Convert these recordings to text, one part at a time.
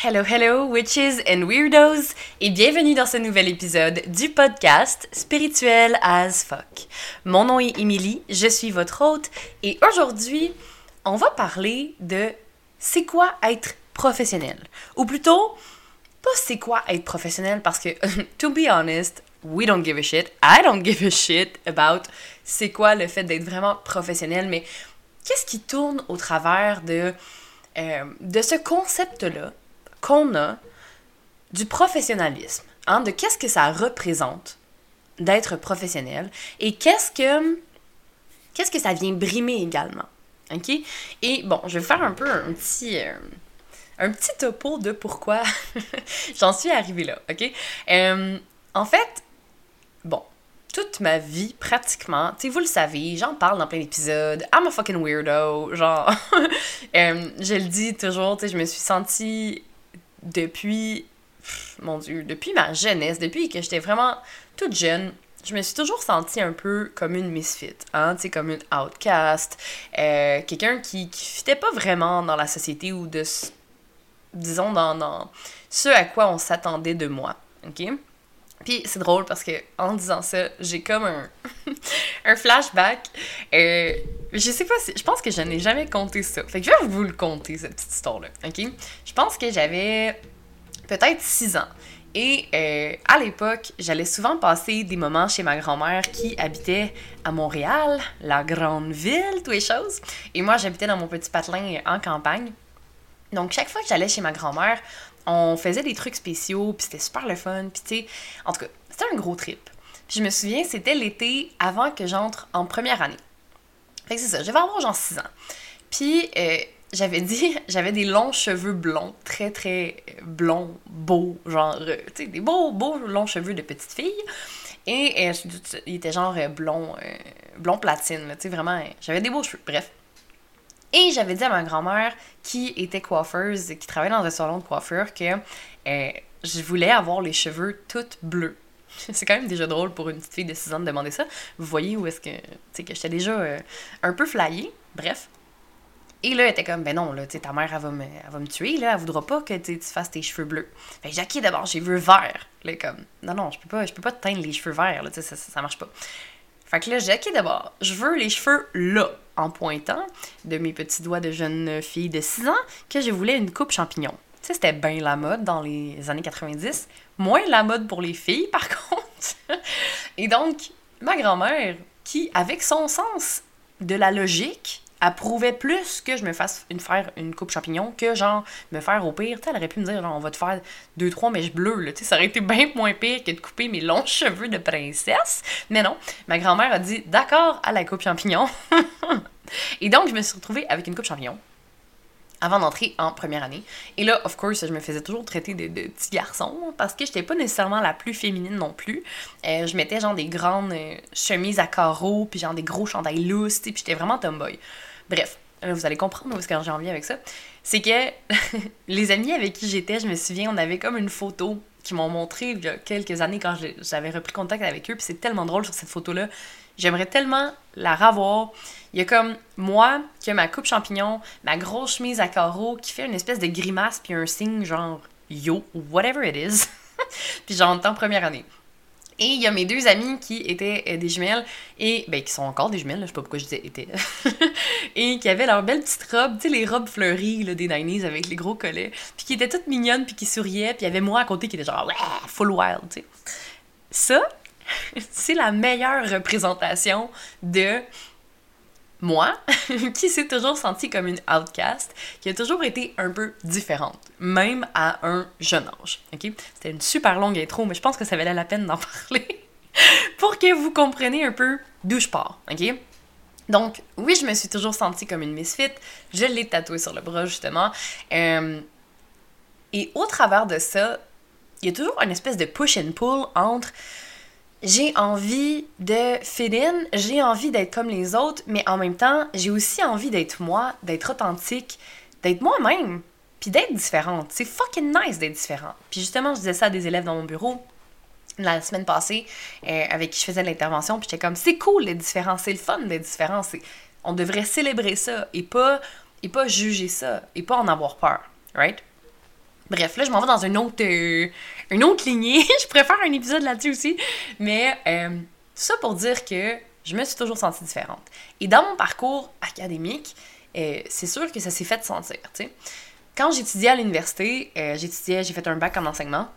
Hello, hello, witches and weirdos, et bienvenue dans ce nouvel épisode du podcast Spirituel as fuck. Mon nom est Emily, je suis votre hôte, et aujourd'hui, on va parler de c'est quoi être professionnel? Ou plutôt, pas c'est quoi être professionnel, parce que, to be honest, we don't give a shit, I don't give a shit about c'est quoi le fait d'être vraiment professionnel, mais qu'est-ce qui tourne au travers de, euh, de ce concept-là qu'on a du professionnalisme, hein, de qu'est-ce que ça représente d'être professionnel et qu'est-ce que qu'est-ce que ça vient brimer également. OK? Et bon, je vais faire un peu un petit euh, un petit topo de pourquoi j'en suis arrivée là, OK? Euh, en fait, bon, toute ma vie, pratiquement, tu vous le savez, j'en parle dans plein d'épisodes, I'm a fucking weirdo, genre, euh, je le dis toujours, tu sais, je me suis sentie depuis, mon Dieu, depuis ma jeunesse, depuis que j'étais vraiment toute jeune, je me suis toujours sentie un peu comme une misfit, hein, comme une outcast, euh, quelqu'un qui, qui pas vraiment dans la société ou de, disons, dans, dans ce à quoi on s'attendait de moi, ok? Puis c'est drôle parce que en disant ça, j'ai comme un, flashback. Euh, je sais pas si. Je pense que je n'ai jamais compté ça. Fait que je vais vous le conter, cette petite histoire-là. Je pense que j'avais peut-être 6 ans. Et euh, à l'époque, j'allais souvent passer des moments chez ma grand-mère qui habitait à Montréal, la grande ville, toutes les choses. Et moi, j'habitais dans mon petit patelin en campagne. Donc, chaque fois que j'allais chez ma grand-mère, on faisait des trucs spéciaux, puis c'était super le fun, puis tu sais, en tout cas, c'était un gros trip. Puis je me souviens, c'était l'été avant que j'entre en première année. Fait que c'est ça, j'avais avoir genre 6 ans. Puis euh, j'avais dit, j'avais des longs cheveux blonds, très très blonds, beaux, genre, euh, tu sais, des beaux, beaux longs cheveux de petite fille. Et euh, il était genre blond, blond platine, tu sais, vraiment, j'avais des beaux cheveux, bref. Et j'avais dit à ma grand-mère, qui était coiffeuse, qui travaillait dans un salon de coiffure, que euh, je voulais avoir les cheveux tout bleus. C'est quand même déjà drôle pour une petite fille de 6 ans de demander ça. Vous voyez où est-ce que, que j'étais déjà euh, un peu flyée. Bref. Et là, elle était comme, ben non, là, ta mère, elle va, me, va me tuer, là, elle voudra pas que tu fasses tes cheveux bleus. Fait que d'abord, j'ai vu vert. Là, comme, non, non, je peux pas, je peux pas te teindre les cheveux verts, là, ça, ça marche pas. Fait que là, j'ai OK d'abord, je veux les cheveux là, en pointant de mes petits doigts de jeune fille de 6 ans, que je voulais une coupe champignon. Tu sais, c'était bien la mode dans les années 90. Moins la mode pour les filles, par contre. Et donc, ma grand-mère, qui, avec son sens de la logique, approuvait plus que je me fasse une, faire une coupe champignon que genre me faire au pire. elle aurait pu me dire genre, on va te faire deux, trois mèches bleues. Là. Ça aurait été bien moins pire que de couper mes longs cheveux de princesse. Mais non, ma grand-mère a dit d'accord à la coupe champignon. Et donc, je me suis retrouvée avec une coupe champignon avant d'entrer en première année. Et là, of course, je me faisais toujours traiter de, de petit garçon parce que j'étais pas nécessairement la plus féminine non plus. Euh, je mettais genre des grandes euh, chemises à carreaux, puis genre des gros chandails lousses, puis j'étais vraiment tomboy. Bref, vous allez comprendre où est-ce que j'ai envie avec ça. C'est que les amis avec qui j'étais, je me souviens, on avait comme une photo qui m'ont montré il y a quelques années quand j'avais repris contact avec eux. Puis c'est tellement drôle sur cette photo-là. J'aimerais tellement la revoir. Il y a comme moi qui a ma coupe champignon, ma grosse chemise à carreaux qui fait une espèce de grimace puis un signe genre yo, whatever it is. puis j'en en première année. Et il y a mes deux amis qui étaient euh, des jumelles, et ben, qui sont encore des jumelles, je sais pas pourquoi je disais étaient, et qui avaient leur belle petite robe, tu sais, les robes fleuries là, des 90 avec les gros collets, puis qui étaient toutes mignonnes, puis qui souriaient, puis il y avait moi à côté qui était genre, full wild, tu sais. Ça, c'est la meilleure représentation de moi, qui s'est toujours sentie comme une outcast, qui a toujours été un peu différente, même à un jeune âge. Ok, C'était une super longue intro, mais je pense que ça valait la peine d'en parler pour que vous compreniez un peu d'où je pars. Ok, Donc, oui, je me suis toujours sentie comme une misfit. Je l'ai tatoué sur le bras, justement. Euh, et au travers de ça, il y a toujours une espèce de push and pull entre j'ai envie de fit in, j'ai envie d'être comme les autres, mais en même temps, j'ai aussi envie d'être moi, d'être authentique, d'être moi-même, puis d'être différente. C'est fucking nice d'être différente. Puis justement, je disais ça à des élèves dans mon bureau la semaine passée, euh, avec qui je faisais l'intervention, puis j'étais comme, c'est cool d'être différent, c'est le fun d'être différent, on devrait célébrer ça et pas, et pas juger ça, et pas en avoir peur, right? Bref, là, je m'en vais dans une autre, euh, une autre lignée. je préfère un épisode là-dessus aussi. Mais euh, tout ça pour dire que je me suis toujours sentie différente. Et dans mon parcours académique, euh, c'est sûr que ça s'est fait sentir. Quand j'étudiais à l'université, j'étudiais, j'ai fait un bac en enseignement.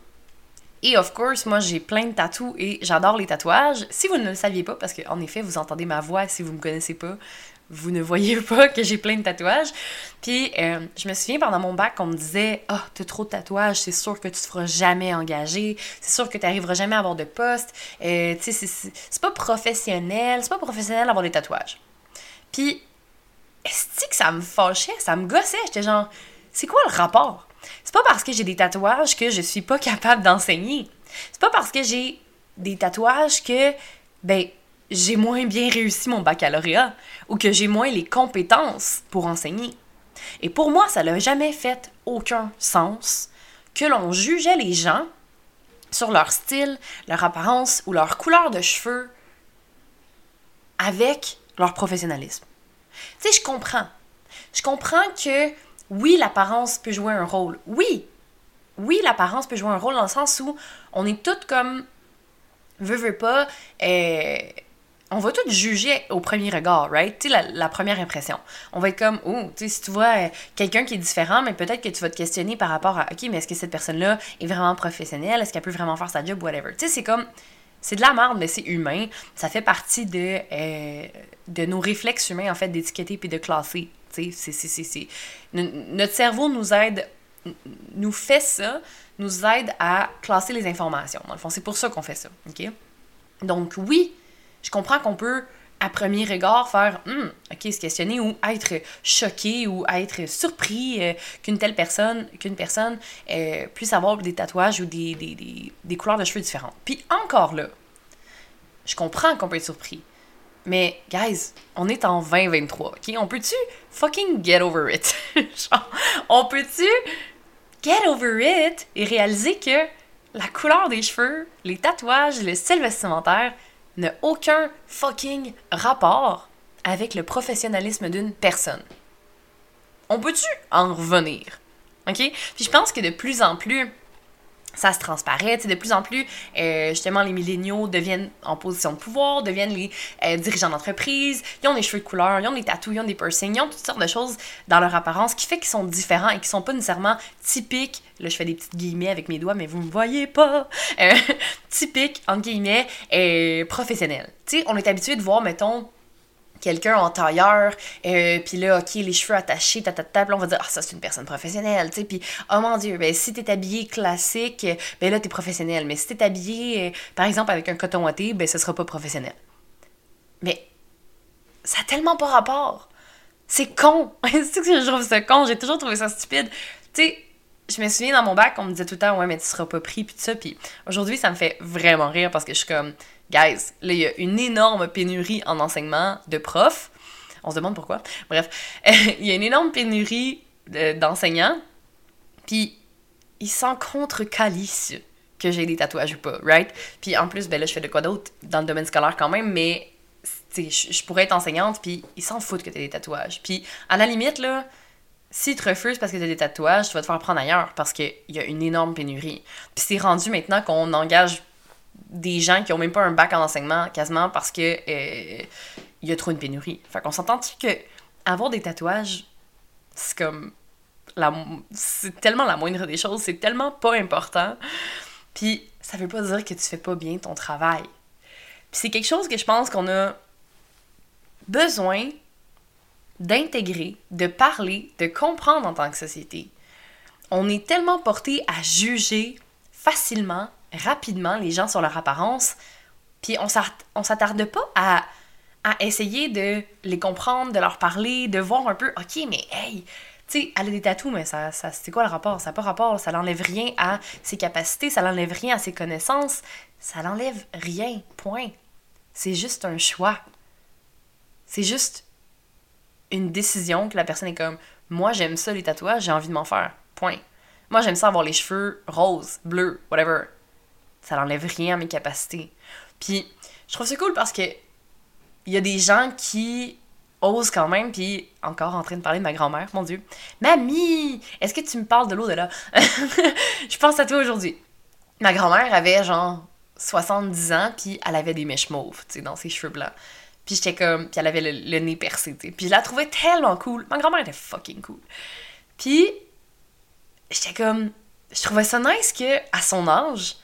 Et of course, moi j'ai plein de tatous et j'adore les tatouages. Si vous ne le saviez pas, parce qu'en effet, vous entendez ma voix si vous me connaissez pas, vous ne voyez pas que j'ai plein de tatouages. Puis euh, je me souviens pendant mon bac, on me disait Ah, oh, t'as trop de tatouages, c'est sûr que tu te feras jamais engager, c'est sûr que tu n'arriveras jamais à avoir de poste. Euh, tu sais, c'est pas professionnel, c'est pas professionnel d'avoir des tatouages. Puis, est-ce que ça me fâchait, ça me gossait? J'étais genre, c'est quoi le rapport? C'est pas parce que j'ai des tatouages que je suis pas capable d'enseigner. C'est pas parce que j'ai des tatouages que, ben, j'ai moins bien réussi mon baccalauréat ou que j'ai moins les compétences pour enseigner. Et pour moi, ça n'a jamais fait aucun sens que l'on jugeait les gens sur leur style, leur apparence ou leur couleur de cheveux avec leur professionnalisme. Tu sais, je comprends. Je comprends que oui, l'apparence peut jouer un rôle. Oui, oui, l'apparence peut jouer un rôle dans le sens où on est toutes comme, veut, veut pas, euh, on va tout juger au premier regard, right? Tu sais, la, première impression. On va être comme, oh, tu sais, si tu vois euh, quelqu'un qui est différent, mais peut-être que tu vas te questionner par rapport à, OK, mais est-ce que cette personne-là est vraiment professionnelle? Est-ce qu'elle peut vraiment faire sa job? Whatever. Tu sais, c'est comme, c'est de la merde, mais c'est humain. Ça fait partie de, euh, de nos réflexes humains, en fait, d'étiqueter puis de classer. Tu sais, c'est. Notre cerveau nous aide, nous fait ça, nous aide à classer les informations. Dans le fond, c'est pour ça qu'on fait ça, OK? Donc, oui, je comprends qu'on peut, à premier regard, faire hum, OK, se questionner ou être choqué ou être surpris euh, qu'une telle personne, qu'une personne euh, puisse avoir des tatouages ou des, des, des, couleurs de cheveux différentes. Puis encore là, je comprends qu'on peut être surpris. Mais, guys, on est en 2023, OK? On peut-tu fucking get over it? On peut-tu get over it et réaliser que la couleur des cheveux, les tatouages, le style vestimentaire, n'a aucun fucking rapport avec le professionnalisme d'une personne. On peut-tu en revenir? OK? Puis je pense que de plus en plus, ça se transparaît. De plus en plus, euh, justement, les milléniaux deviennent en position de pouvoir, deviennent les euh, dirigeants d'entreprise, ils ont des cheveux de couleur, ils ont des tatous, ils ont des piercings, ils ont toutes sortes de choses dans leur apparence qui fait qu'ils sont différents et qui sont pas nécessairement typiques. Là, je fais des petites guillemets avec mes doigts, mais vous me voyez pas. Euh, typiques, entre guillemets, professionnels. Tu on est habitué de voir, mettons, quelqu'un en tailleur, euh, puis là, OK, les cheveux attachés, ta, ta, ta, on va dire, ah, ça, c'est une personne professionnelle, tu sais, puis, oh mon Dieu, ben, si t'es habillé classique, ben là, t'es professionnel, mais si t'es habillé, euh, par exemple, avec un coton ouaté, ben, ce sera pas professionnel. Mais, ça a tellement pas rapport. C'est con. c'est que je trouve ça con, j'ai toujours trouvé ça stupide. Tu sais, je me souviens dans mon bac, on me disait tout le temps, ouais, mais tu seras pas pris, puis tout ça, puis aujourd'hui, ça me fait vraiment rire parce que je suis comme, guys, là, il y a une énorme pénurie en enseignement de profs. On se demande pourquoi. Bref, il y a une énorme pénurie d'enseignants. Puis, ils s'en contre-calissent que j'ai des tatouages ou pas, right? Puis en plus, ben là, je fais de quoi d'autre dans le domaine scolaire quand même, mais je, pourrais être enseignante, puis ils s'en foutent que tu des tatouages. Puis à la limite, là, si tu refuses parce que tu as des tatouages, tu vas te faire prendre ailleurs parce qu'il y a une énorme pénurie. Puis c'est rendu maintenant qu'on engage des gens qui ont même pas un bac en enseignement quasiment parce que euh, y a trop une pénurie. Fait qu'on s'entend-tu que avoir des tatouages, c'est comme la c'est tellement la moindre des choses, c'est tellement pas important. Puis ça veut pas dire que tu fais pas bien ton travail. Puis c'est quelque chose que je pense qu'on a besoin d'intégrer, de parler, de comprendre en tant que société. On est tellement porté à juger facilement rapidement les gens sur leur apparence, puis on s'attarde pas à, essayer de les comprendre, de leur parler, de voir un peu, ok, mais hey, tu sais, elle a des tatous, mais ça, ça c'est quoi le rapport? Ça n'a pas rapport, ça n'enlève rien à ses capacités, ça n'enlève rien à ses connaissances, ça n'enlève rien, point. C'est juste un choix. C'est juste une décision que la personne est comme, moi j'aime ça les tatouages, j'ai envie de m'en faire, point. Moi j'aime ça avoir les cheveux roses, bleus, whatever ça n'enlève rien à mes capacités. Puis, je trouve ça cool parce que il y a des gens qui ose quand même, puis encore en train de parler de ma grand-mère, mon Dieu. Mamie, est-ce que tu me parles de l'au-delà? je pense à toi aujourd'hui. Ma grand-mère avait genre 70 ans, puis elle avait des mèches mauves, tu sais, dans ses cheveux blancs. Puis j'étais comme, puis elle avait le, nez percé, tu sais. Puis je la trouvais tellement cool. Ma grand-mère était fucking cool. Puis j'étais comme, je trouvais ça nice que à son âge,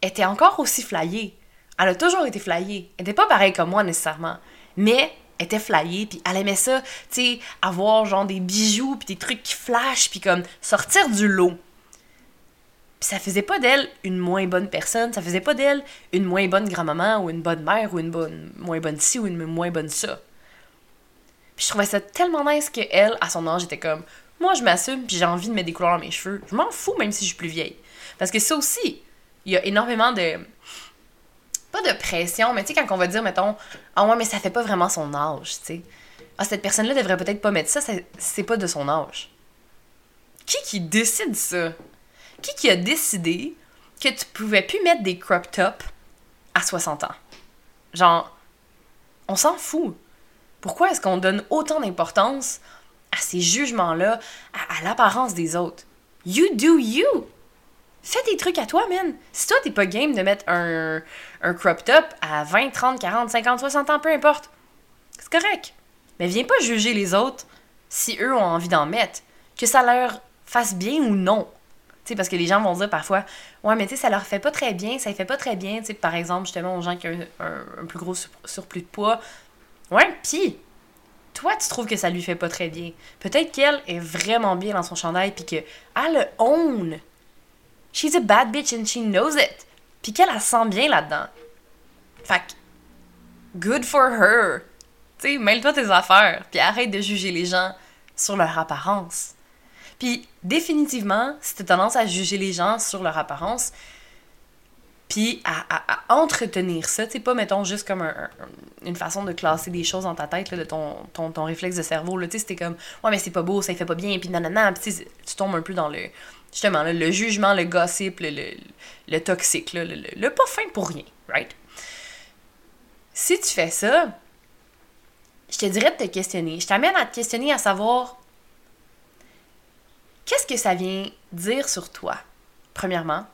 elle était encore aussi flyée. Elle a toujours été flyée. Elle était pas pareille comme moi nécessairement, mais elle était flyée, puis elle aimait ça, tu sais, avoir genre des bijoux, puis des trucs qui flashent, puis comme sortir du lot. Ça faisait pas d'elle une moins bonne personne, ça faisait pas d'elle une moins bonne grand-maman, ou une bonne mère, ou une bonne, moins bonne ci, ou une moins bonne ça. Puis je trouvais ça tellement nice qu'elle, à son âge, était comme, moi je m'assume, puis j'ai envie de mettre des couleurs dans mes cheveux. Je m'en fous même si je suis plus vieille. Parce que ça aussi, il y a énormément de pas de pression, mais tu sais, quand on va dire, mettons, ah ouais, mais ça fait pas vraiment son âge, tu sais. Ah, cette personne-là devrait peut-être pas mettre ça, c'est pas de son âge. Qui qui décide ça? Qui qui a décidé que tu pouvais plus mettre des crop tops à 60 ans? Genre, on s'en fout. Pourquoi est-ce qu'on donne autant d'importance à ces jugements-là, à l'apparence des autres? You do you! Fais des trucs à toi, man. Si toi, t'es pas game de mettre un, un crop top à 20, 30, 40, 50, 60 ans, peu importe, c'est correct. Mais viens pas juger les autres si eux ont envie d'en mettre. Que ça leur fasse bien ou non. Sais, parce que les gens vont dire parfois, ouais, mais tu sais, ça leur fait pas très bien, ça fait pas très bien. Tu sais, par exemple, justement, aux gens qui ont un, plus gros surplus de poids. Ouais, pis, toi, tu trouves que ça lui fait pas très bien. Peut-être qu'elle est vraiment bien dans son chandail, puis qu'elle le own She's a bad bitch and she knows it. Puis qu'elle la sent bien là-dedans. Fait good for her. Tu sais, mêle-toi tes affaires, puis arrête de juger les gens sur leur apparence. Puis définitivement, si t'as tendance à juger les gens sur leur apparence, puis à, entretenir ça, tu pas, mettons, juste comme une façon de classer des choses dans ta tête, là, de ton, ton, réflexe de cerveau, là, tu sais, c'était comme, ouais, mais c'est pas beau, ça fait pas bien, puis nanana, puis tu tombes un peu dans le, justement, le jugement, le gossip, le, toxique, le, le, pas fin pour rien, right? Si tu fais ça, je te dirais de te questionner. Je t'amène à te questionner à savoir qu'est-ce que ça vient dire sur toi, premièrement?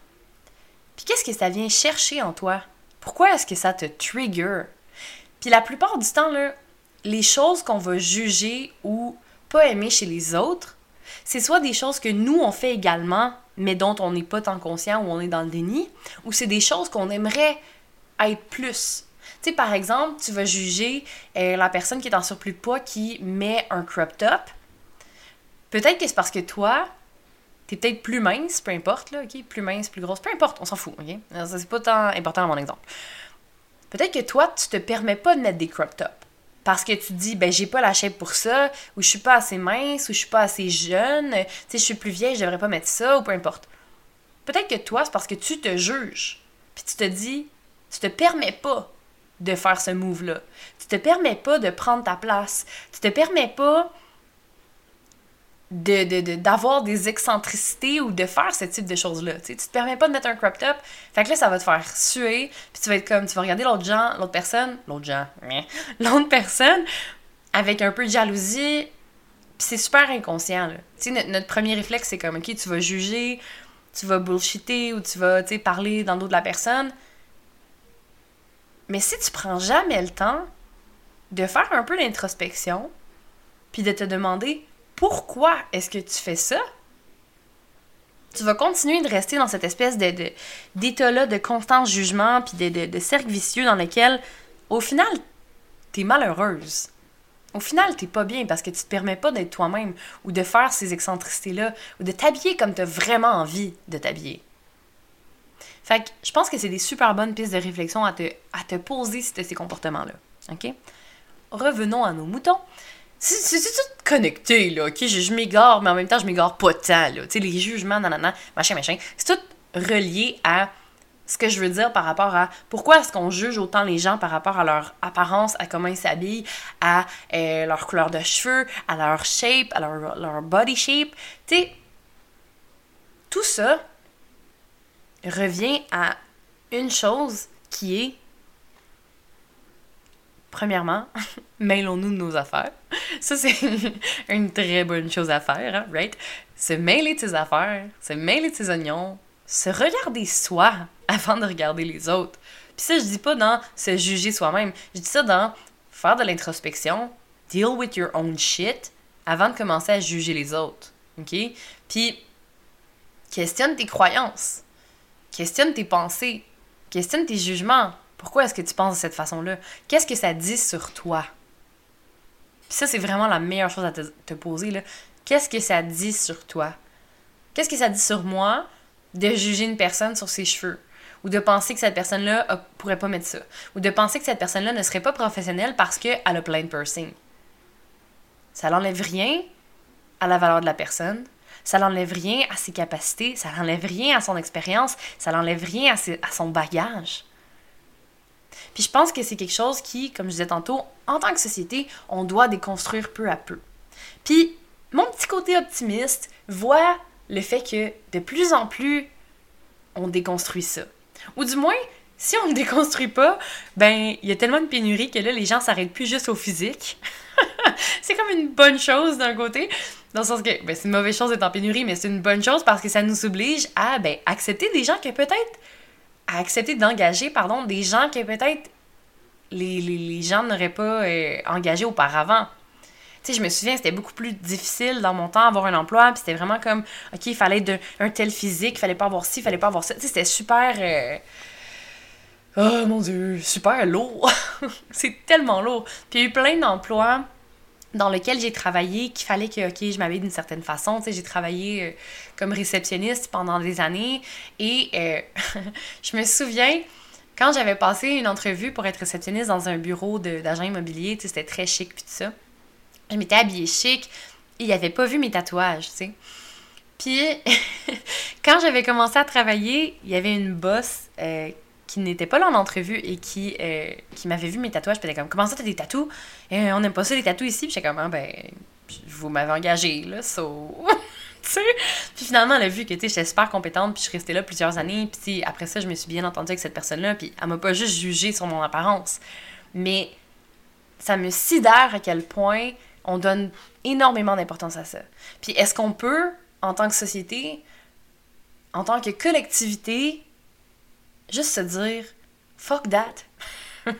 Puis qu'est-ce que ça vient chercher en toi? Pourquoi est-ce que ça te trigger? Puis la plupart du temps, les choses qu'on va juger ou pas aimer chez les autres, c'est soit des choses que nous, on fait également, mais dont on n'est pas tant conscient ou on est dans le déni, ou c'est des choses qu'on aimerait être plus. Tu sais, par exemple, tu vas juger euh, la personne qui est en surplus de poids qui met un crop top. Peut-être que c'est parce que toi, t'es peut-être plus mince, peu importe, là, ok? Plus mince, plus grosse, peu importe, on s'en fout, ok? Ça, c'est pas tant important dans mon exemple. Peut-être que toi, tu te permets pas de mettre des crop tops parce que tu dis ben j'ai pas la shape pour ça ou je suis pas assez mince ou je suis pas assez jeune, tu sais je suis plus vieille, je devrais pas mettre ça ou peu importe. Peut-être que toi c'est parce que tu te juges. Puis tu te dis tu te permets pas de faire ce move là. Tu te permets pas de prendre ta place. Tu te permets pas de, d'avoir des excentricités ou de faire ce type de choses-là. Tu te permets pas de mettre un crop top. Fait que là, ça va te faire suer. Puis tu vas être comme, tu vas regarder l'autre gens, l'autre personne, l'autre gens, l'autre personne avec un peu de jalousie. Puis c'est super inconscient. Tu sais, notre, premier réflexe, c'est comme, OK, tu vas juger, tu vas bullshitter ou tu vas, tu parler dans le dos de la personne. Mais si tu prends jamais le temps de faire un peu d'introspection, puis de te demander pourquoi est-ce que tu fais ça? Tu vas continuer de rester dans cette espèce de, d'état-là de constant jugement puis de, cercle vicieux dans lequel, au final, t'es malheureuse. Au final, t'es pas bien parce que tu te permets pas d'être toi-même ou de faire ces excentricités-là ou de t'habiller comme t'as vraiment envie de t'habiller. Fait que je pense que c'est des super bonnes pistes de réflexion à te, à te poser si tu ces comportements-là. OK? Revenons à nos moutons. C'est tout connecté, là, ok? Je, m'égare, mais en même temps, je m'égare pas tant, là. Tu sais, les jugements, nanana, machin, machin. C'est tout relié à ce que je veux dire par rapport à pourquoi est-ce qu'on juge autant les gens par rapport à leur apparence, à comment ils s'habillent, à euh, leur couleur de cheveux, à leur shape, à leur, leur body shape. Tu sais, tout ça revient à une chose qui est premièrement, mailons-nous de nos affaires. Ça, c'est une très bonne chose à faire, hein, right? Se mêler de ses affaires, se mêler de ses oignons, se regarder soi avant de regarder les autres. Puis ça, je dis pas dans se juger soi-même. Je dis ça dans faire de l'introspection, deal with your own shit avant de commencer à juger les autres. OK? Puis, questionne tes croyances. Questionne tes pensées. Questionne tes jugements. Pourquoi est-ce que tu penses de cette façon-là? Qu'est-ce que ça dit sur toi? Ça, c'est vraiment la meilleure chose à te, poser. Qu'est-ce que ça dit sur toi? Qu'est-ce que ça dit sur moi de juger une personne sur ses cheveux? Ou de penser que cette personne-là pourrait pas mettre ça? Ou de penser que cette personne-là ne serait pas professionnelle parce qu'elle a plein de piercing? Ça n'enlève rien à la valeur de la personne. Ça n'enlève rien à ses capacités. Ça n'enlève rien à son expérience. Ça n'enlève rien à son bagage. Puis je pense que c'est quelque chose qui, comme je disais tantôt, en tant que société, on doit déconstruire peu à peu. Puis mon petit côté optimiste voit le fait que de plus en plus, on déconstruit ça. Ou du moins, si on ne déconstruit pas, ben, il y a tellement de pénurie que là, les gens s'arrêtent plus juste au physique. c'est comme une bonne chose d'un côté. Dans le sens que ben, c'est une mauvaise chose d'être en pénurie, mais c'est une bonne chose parce que ça nous oblige à ben, accepter des gens que peut-être. À accepter d'engager, pardon, des gens que peut-être les, les, gens n'auraient pas euh, engagés auparavant. Tu sais, je me souviens, c'était beaucoup plus difficile dans mon temps avoir un emploi, puis c'était vraiment comme, OK, il fallait être un tel physique, il fallait pas avoir ci, il fallait pas avoir ça. Tu sais, c'était super. Euh, oh mon Dieu, super lourd. c'est tellement lourd. Puis il y a eu plein d'emplois dans lesquels j'ai travaillé qu'il fallait que ok je m'habille d'une certaine façon. Tu sais j'ai travaillé euh, comme réceptionniste pendant des années. Et euh, je me souviens quand j'avais passé une entrevue pour être réceptionniste dans un bureau d'agent immobilier tu sais c'était très chic puis tout ça. Je m'étais habillée chic. Et il avait pas vu mes tatouages tu sais. Puis quand j'avais commencé à travailler il y avait une boss euh, qui n'était pas là en entrevue et qui, euh, qui m'avait vu mes tatouages. Puis comme, comment ça, t'as des tatous? Et on n'aime pas ça, les tatous ici. Puis j'étais comme, ah, ben, vous m'avez engagé, là, so. Puis finalement, elle a vu que, j'étais super compétente, puis je restée là plusieurs années. Puis après ça, je me suis bien entendue avec cette personne-là, puis elle m'a pas juste jugée sur mon apparence. Mais ça me sidère à quel point on donne énormément d'importance à ça. Puis est-ce qu'on peut, en tant que société, en tant que collectivité, juste se dire fuck that.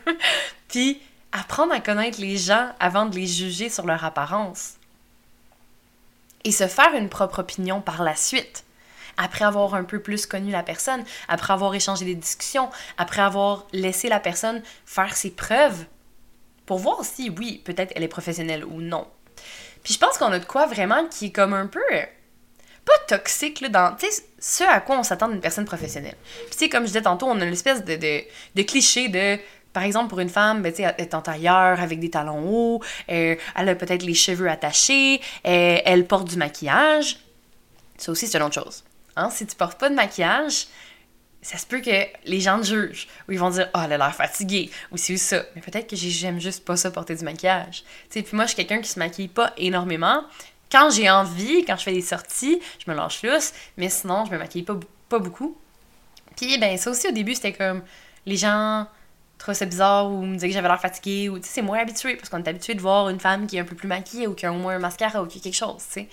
Puis apprendre à connaître les gens avant de les juger sur leur apparence. Et se faire une propre opinion par la suite. Après avoir un peu plus connu la personne, après avoir échangé des discussions, après avoir laissé la personne faire ses preuves pour voir si, oui, peut-être elle est professionnelle ou non. Puis je pense qu'on a de quoi vraiment qui est comme un peu pas toxique, là, dans, tu sais, ce à quoi on s'attend d'une personne professionnelle. Puis, tu sais, comme je disais tantôt, on a une espèce de, de, cliché de, par exemple, pour une femme, ben, elle est en tailleur avec des talons hauts, euh, elle a peut-être les cheveux attachés, euh, elle porte du maquillage. Ça aussi, c'est une autre chose. Hein? Si tu portes pas de maquillage, ça se peut que les gens te jugent. Ou ils vont dire, oh, elle a l'air fatiguée. Ou c'est ça. Mais peut-être que j'aime juste pas ça porter du maquillage. Tu sais, puis moi, je suis quelqu'un qui se maquille pas énormément quand j'ai envie, quand je fais des sorties, je me lâche lousse, mais sinon, je me maquille pas, pas beaucoup. Puis, ben, ça aussi, au début, c'était comme les gens trouvaient ça bizarre ou me disaient que j'avais l'air fatiguée ou, tu sais, c'est moins habitué parce qu'on est habitué de voir une femme qui est un peu plus maquillée ou qui a au moins un mascara ou qui a quelque chose, tu sais.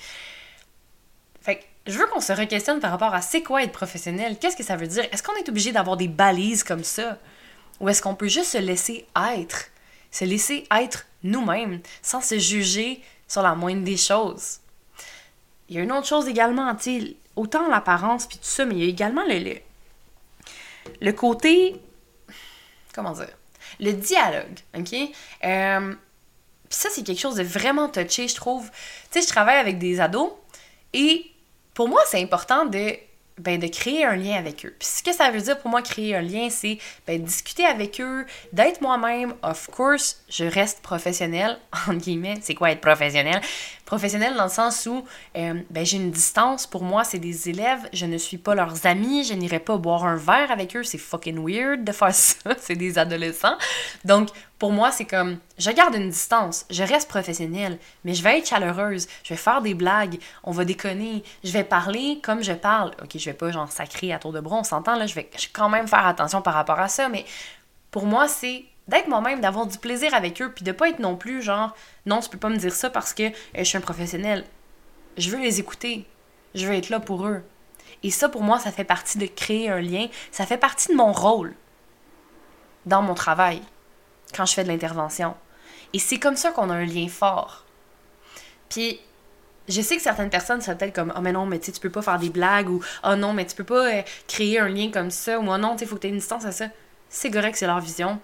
Fait que je veux qu'on se re-questionne par rapport à c'est quoi être professionnel, qu'est-ce que ça veut dire, est-ce qu'on est obligé d'avoir des balises comme ça? Ou est-ce qu'on peut juste se laisser être, se laisser être nous-mêmes sans se juger sur la moindre des choses. Il y a une autre chose également, tu autant l'apparence puis tout ça, mais il y a également le, le, côté, comment dire, le dialogue, ok? Euh, ça, c'est quelque chose de vraiment touché, je trouve. Tu sais, je travaille avec des ados et pour moi, c'est important de ben, de créer un lien avec eux. Puis ce que ça veut dire pour moi, créer un lien, c'est ben, discuter avec eux, d'être moi-même. Of course, je reste professionnel, entre guillemets. C'est quoi être professionnel? Professionnel dans le sens où euh, ben, j'ai une distance. Pour moi, c'est des élèves. Je ne suis pas leurs amis. Je n'irai pas boire un verre avec eux. C'est fucking weird de faire ça. c'est des adolescents. Donc, pour moi, c'est comme, je garde une distance, je reste professionnelle, mais je vais être chaleureuse, je vais faire des blagues, on va déconner, je vais parler comme je parle. Ok, je vais pas genre sacrer à tour de bras, on s'entend là, je vais, je vais quand même faire attention par rapport à ça, mais pour moi, c'est d'être moi-même, d'avoir du plaisir avec eux, puis de pas être non plus genre, non, tu peux pas me dire ça parce que euh, je suis un professionnel. Je veux les écouter. Je veux être là pour eux. Et ça, pour moi, ça fait partie de créer un lien. Ça fait partie de mon rôle dans mon travail quand je fais de l'intervention. Et c'est comme ça qu'on a un lien fort. Puis, je sais que certaines personnes seraient peut-être comme, oh mais non, mais tu peux pas faire des blagues, ou oh non, mais tu peux pas euh, créer un lien comme ça, ou oh non, tu faut que tu aies une distance à ça. C'est correct, c'est leur vision.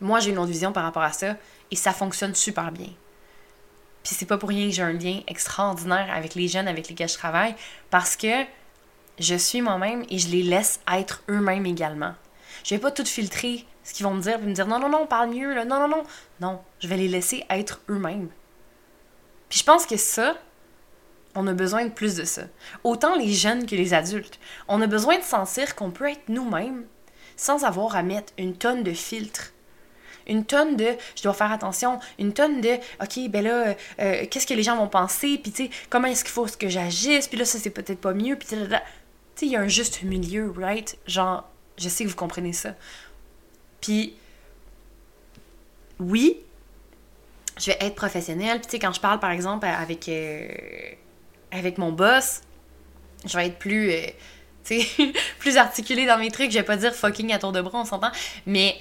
Moi, j'ai une autre vision par rapport à ça, et ça fonctionne super bien. Puis c'est pas pour rien que j'ai un lien extraordinaire avec les jeunes avec lesquels je travaille, parce que je suis moi-même et je les laisse être eux-mêmes également. Je vais pas tout filtrer ce qu'ils vont me dire, puis me dire non, non, non, parle mieux, là, non, non, non. Non, je vais les laisser être eux-mêmes. Puis je pense que ça, on a besoin de plus de ça. Autant les jeunes que les adultes. On a besoin de sentir qu'on peut être nous-mêmes sans avoir à mettre une tonne de filtres. Une tonne de je dois faire attention, une tonne de OK, ben là, euh, euh, qu'est-ce que les gens vont penser, puis tu sais, comment est-ce qu'il faut que j'agisse, puis là, ça c'est peut-être pas mieux, puis tu sais, il y a un juste milieu, right? Genre, je sais que vous comprenez ça. Puis, oui, je vais être professionnelle. Puis, tu sais, quand je parle, par exemple, avec, euh, avec mon boss, je vais être plus, euh, plus articulée dans mes trucs. Je vais pas dire fucking à tour de bras, on s'entend. Mais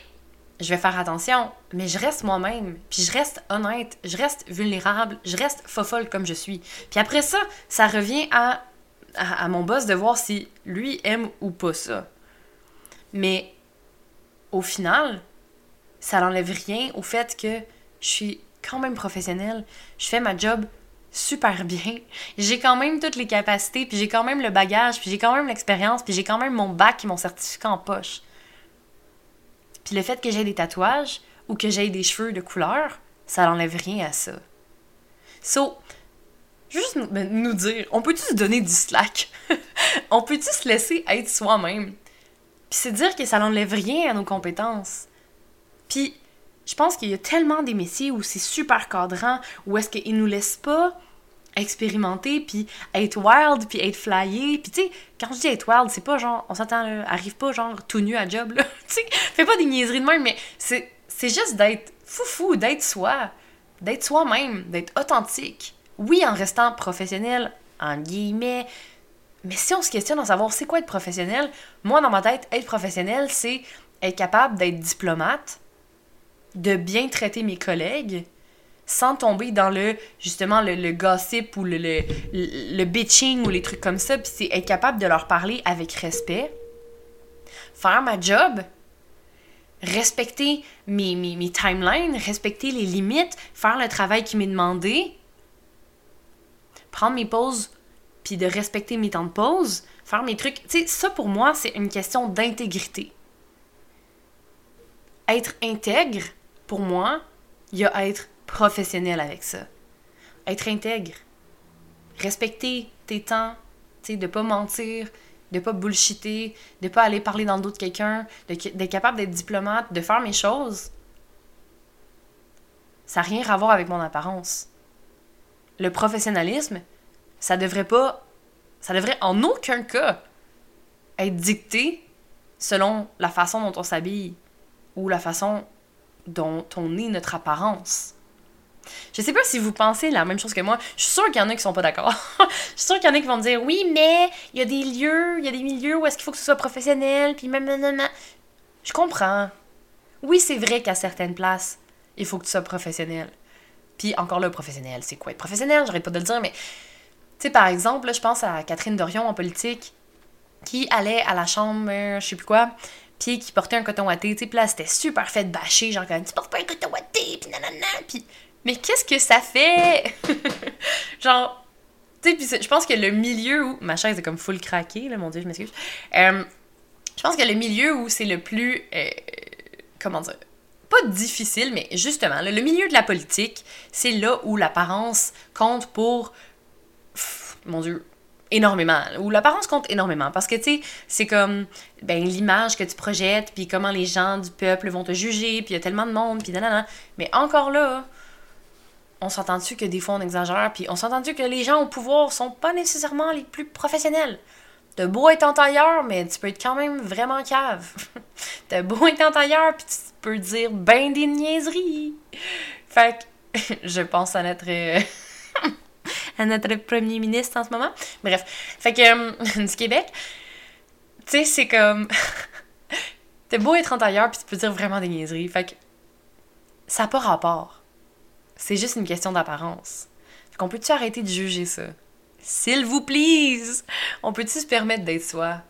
je vais faire attention. Mais je reste moi-même. Puis, je reste honnête. Je reste vulnérable. Je reste fofolle comme je suis. Puis après ça, ça revient à, à, à mon boss de voir si lui aime ou pas ça. Mais au final, ça n'enlève rien au fait que je suis quand même professionnelle. Je fais ma job super bien. J'ai quand même toutes les capacités, puis j'ai quand même le bagage, puis j'ai quand même l'expérience, puis j'ai quand même mon bac et mon certificat en poche. Puis le fait que j'ai des tatouages ou que j'ai des cheveux de couleur, ça n'enlève rien à ça. So, juste nous dire, on peut-tu se donner du slack? on peut-tu se laisser être soi-même? Puis c'est dire que ça n'enlève rien à nos compétences. Puis je pense qu'il y a tellement des métiers où c'est super cadrant, où est-ce qu'ils nous laissent pas expérimenter, puis être wild, puis être flyé. Puis tu sais, quand je dis être wild, c'est pas genre, on s'attend, arrive pas genre tout nu à job, là. tu sais, fais pas des niaiseries de même, mais c'est juste d'être foufou, d'être soi, d'être soi-même, d'être authentique. Oui, en restant professionnel, en guillemets, mais si on se questionne en savoir c'est quoi être professionnel, moi dans ma tête, être professionnel, c'est être capable d'être diplomate, de bien traiter mes collègues, sans tomber dans le justement le, gossip ou le, le, bitching ou les trucs comme ça, puis c'est être capable de leur parler avec respect, faire ma job, respecter mes, mes, mes timelines, respecter les limites, faire le travail qui m'est demandé, prendre mes pauses puis de respecter mes temps de pause, faire mes trucs. Tu sais, ça pour moi, c'est une question d'intégrité. Être intègre, pour moi, il y a être professionnel avec ça. Être intègre. Respecter tes temps, tu sais, de pas mentir, de pas bullshiter, de pas aller parler dans le dos de quelqu'un, d'être capable d'être diplomate, de faire mes choses. Ça n'a rien à voir avec mon apparence. Le professionnalisme, ça devrait pas. Ça devrait en aucun cas être dicté selon la façon dont on s'habille ou la façon dont on est notre apparence. Je sais pas si vous pensez la même chose que moi. Je suis sûre qu'il y en a qui sont pas d'accord. je suis sûre qu'il y en a qui vont me dire oui, mais il y a des lieux, il y a des milieux où est-ce qu'il faut que ce soit professionnel, puis même, Je comprends. Oui, c'est vrai qu'à certaines places, il faut que tu sois professionnel. Puis encore là, professionnel, c'est quoi être professionnel? J'arrête pas de le dire, mais tu sais, par exemple, je pense à Catherine Dorion en politique, qui allait à la chambre, je sais plus quoi, puis qui portait un coton watté, tu sais, là, c'était super fait de bâcher, genre, comme, tu portes pas un coton watté, puis nanana, puis... Mais qu'est-ce que ça fait? genre, tu sais, puis je pense que le milieu où... Ma chaise est comme full craquée, là, mon Dieu, je m'excuse. Euh, je pense que le milieu où c'est le plus... Euh, comment dire? Pas difficile, mais justement, le milieu de la politique, c'est là où l'apparence compte pour mon Dieu, énormément. Ou l'apparence compte énormément. Parce que, tu sais, c'est comme ben, l'image que tu projettes, puis comment les gens du peuple vont te juger, puis il y a tellement de monde, puis nanana. Mais encore là, on s'entend-tu que des fois on exagère, puis on s'entend-tu que les gens au pouvoir sont pas nécessairement les plus professionnels? T'as beau être en tailleur, mais tu peux être quand même vraiment cave. T'as beau être en tailleur, puis peux dire ben des niaiseries. Fait que je pense à notre euh, à notre premier ministre en ce moment. Bref, fait que euh, du Québec, tu sais, c'est comme t'es beau être en tailleur puis tu peux dire vraiment des niaiseries. Fait que ça n'a pas rapport. C'est juste une question d'apparence. Fait qu'on peut-tu arrêter de juger ça? S'il vous plaît! On peut-tu se permettre d'être soi?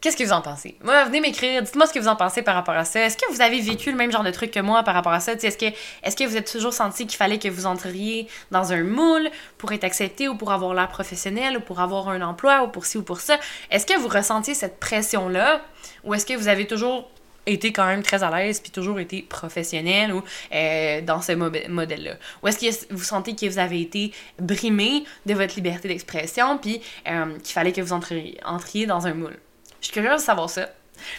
Qu'est-ce que vous en pensez? Moi, venez m'écrire, dites-moi ce que vous en pensez par rapport à ça. Est-ce que vous avez vécu le même genre de truc que moi par rapport à ça? Est-ce que, est que vous êtes toujours senti qu'il fallait que vous entriez dans un moule pour être accepté ou pour avoir l'air professionnel ou pour avoir un emploi ou pour ci ou pour ça? Est-ce que vous ressentiez cette pression-là ou est-ce que vous avez toujours été quand même très à l'aise puis toujours été professionnel ou euh, dans ce modèle-là? Ou est-ce que vous sentez que vous avez été brimé de votre liberté d'expression puis euh, qu'il fallait que vous entriez dans un moule? Je suis curieuse de savoir ça.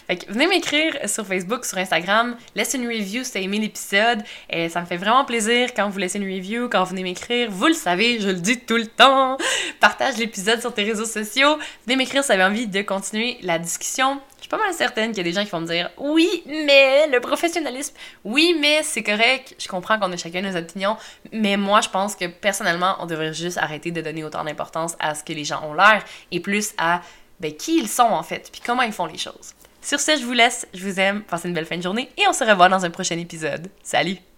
Fait que venez m'écrire sur Facebook, sur Instagram, laissez une review si t'as aimé l'épisode. Et ça me fait vraiment plaisir quand vous laissez une review, quand vous venez m'écrire. Vous le savez, je le dis tout le temps. Partage l'épisode sur tes réseaux sociaux. Venez m'écrire si vous avez envie de continuer la discussion. Je suis pas mal certaine qu'il y a des gens qui vont me dire Oui, mais le professionnalisme, oui, mais c'est correct. Je comprends qu'on a chacun nos opinions. Mais moi, je pense que personnellement, on devrait juste arrêter de donner autant d'importance à ce que les gens ont l'air et plus à ben, qui ils sont en fait, puis comment ils font les choses. Sur ce, je vous laisse, je vous aime, passez une belle fin de journée et on se revoit dans un prochain épisode. Salut!